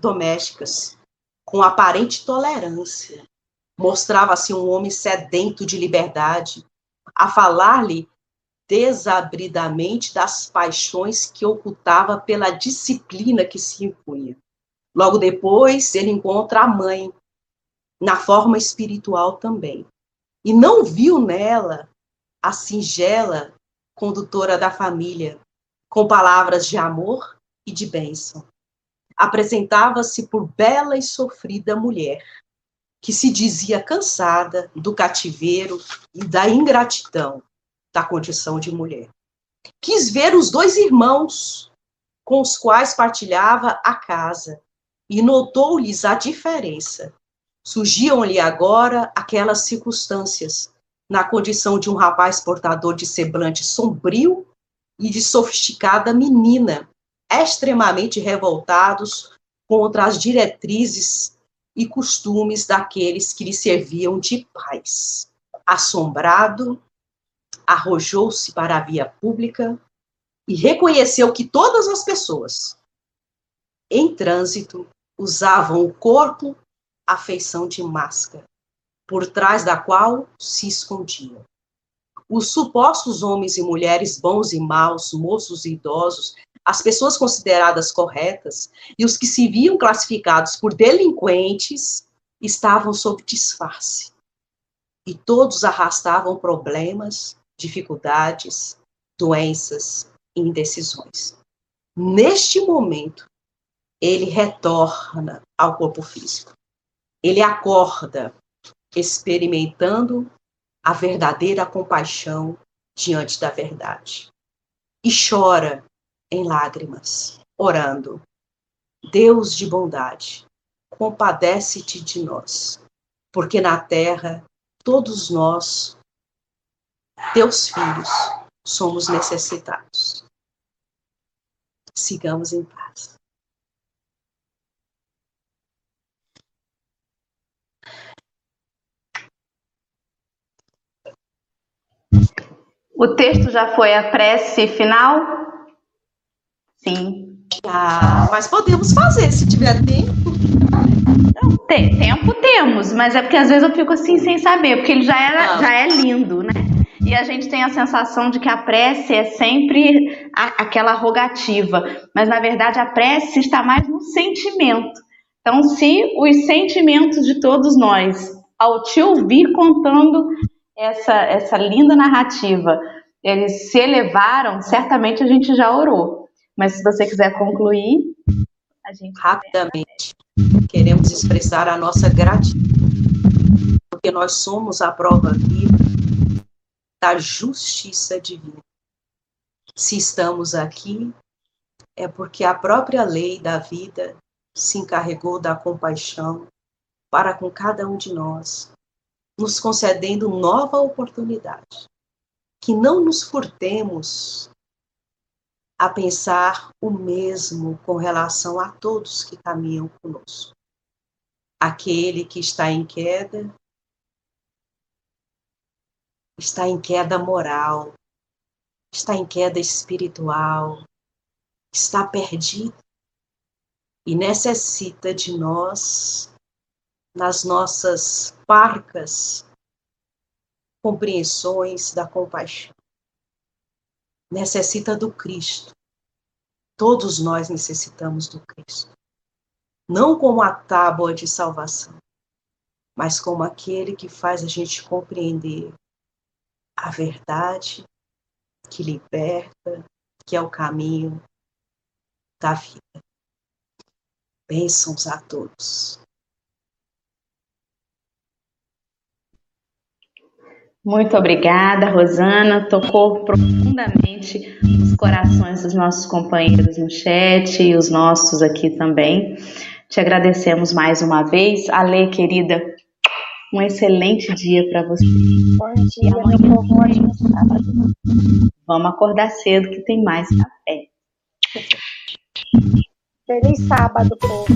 domésticas com aparente tolerância. Mostrava-se um homem sedento de liberdade, a falar-lhe desabridamente das paixões que ocultava pela disciplina que se impunha. Logo depois, ele encontra a mãe, na forma espiritual também. E não viu nela a singela condutora da família, com palavras de amor e de bênção. Apresentava-se por bela e sofrida mulher, que se dizia cansada do cativeiro e da ingratidão da condição de mulher. Quis ver os dois irmãos com os quais partilhava a casa e notou-lhes a diferença. Surgiam-lhe agora aquelas circunstâncias, na condição de um rapaz portador de semblante sombrio e de sofisticada menina, extremamente revoltados contra as diretrizes e costumes daqueles que lhe serviam de pais. Assombrado, arrojou-se para a via pública e reconheceu que todas as pessoas em trânsito usavam o corpo à feição de máscara, por trás da qual se escondiam. Os supostos homens e mulheres bons e maus, moços e idosos, as pessoas consideradas corretas e os que se viam classificados por delinquentes estavam sob disfarce. E todos arrastavam problemas, dificuldades, doenças indecisões. Neste momento, ele retorna ao corpo físico. Ele acorda experimentando a verdadeira compaixão diante da verdade. E chora em lágrimas, orando: Deus de bondade, compadece-te de nós, porque na terra todos nós teus filhos, somos necessitados. Sigamos em paz. O texto já foi a prece final? Sim. Ah, mas podemos fazer se tiver tempo. Não, tem, tempo temos, mas é porque às vezes eu fico assim sem saber, porque ele já, era, ah. já é lindo, né? E a gente tem a sensação de que a prece é sempre a, aquela rogativa, mas na verdade a prece está mais no sentimento. Então, se os sentimentos de todos nós, ao te ouvir contando essa, essa linda narrativa, eles se elevaram, certamente a gente já orou. Mas se você quiser concluir, a gente. Rapidamente, queremos expressar a nossa gratidão, porque nós somos a prova viva da justiça divina. Se estamos aqui, é porque a própria lei da vida se encarregou da compaixão para com cada um de nós, nos concedendo nova oportunidade. Que não nos furtemos a pensar o mesmo com relação a todos que caminham conosco. Aquele que está em queda, está em queda moral, está em queda espiritual, está perdido e necessita de nós nas nossas parcas compreensões da compaixão. Necessita do Cristo. Todos nós necessitamos do Cristo. Não como a tábua de salvação, mas como aquele que faz a gente compreender a verdade que liberta, que é o caminho da vida. Bênçãos a todos. Muito obrigada, Rosana. Tocou profundamente os corações dos nossos companheiros no chat e os nossos aqui também. Te agradecemos mais uma vez. Ale, querida, um excelente dia para você. Bom dia, meu povo, ótimo sábado. Vamos acordar cedo que tem mais café. Feliz sábado, povo.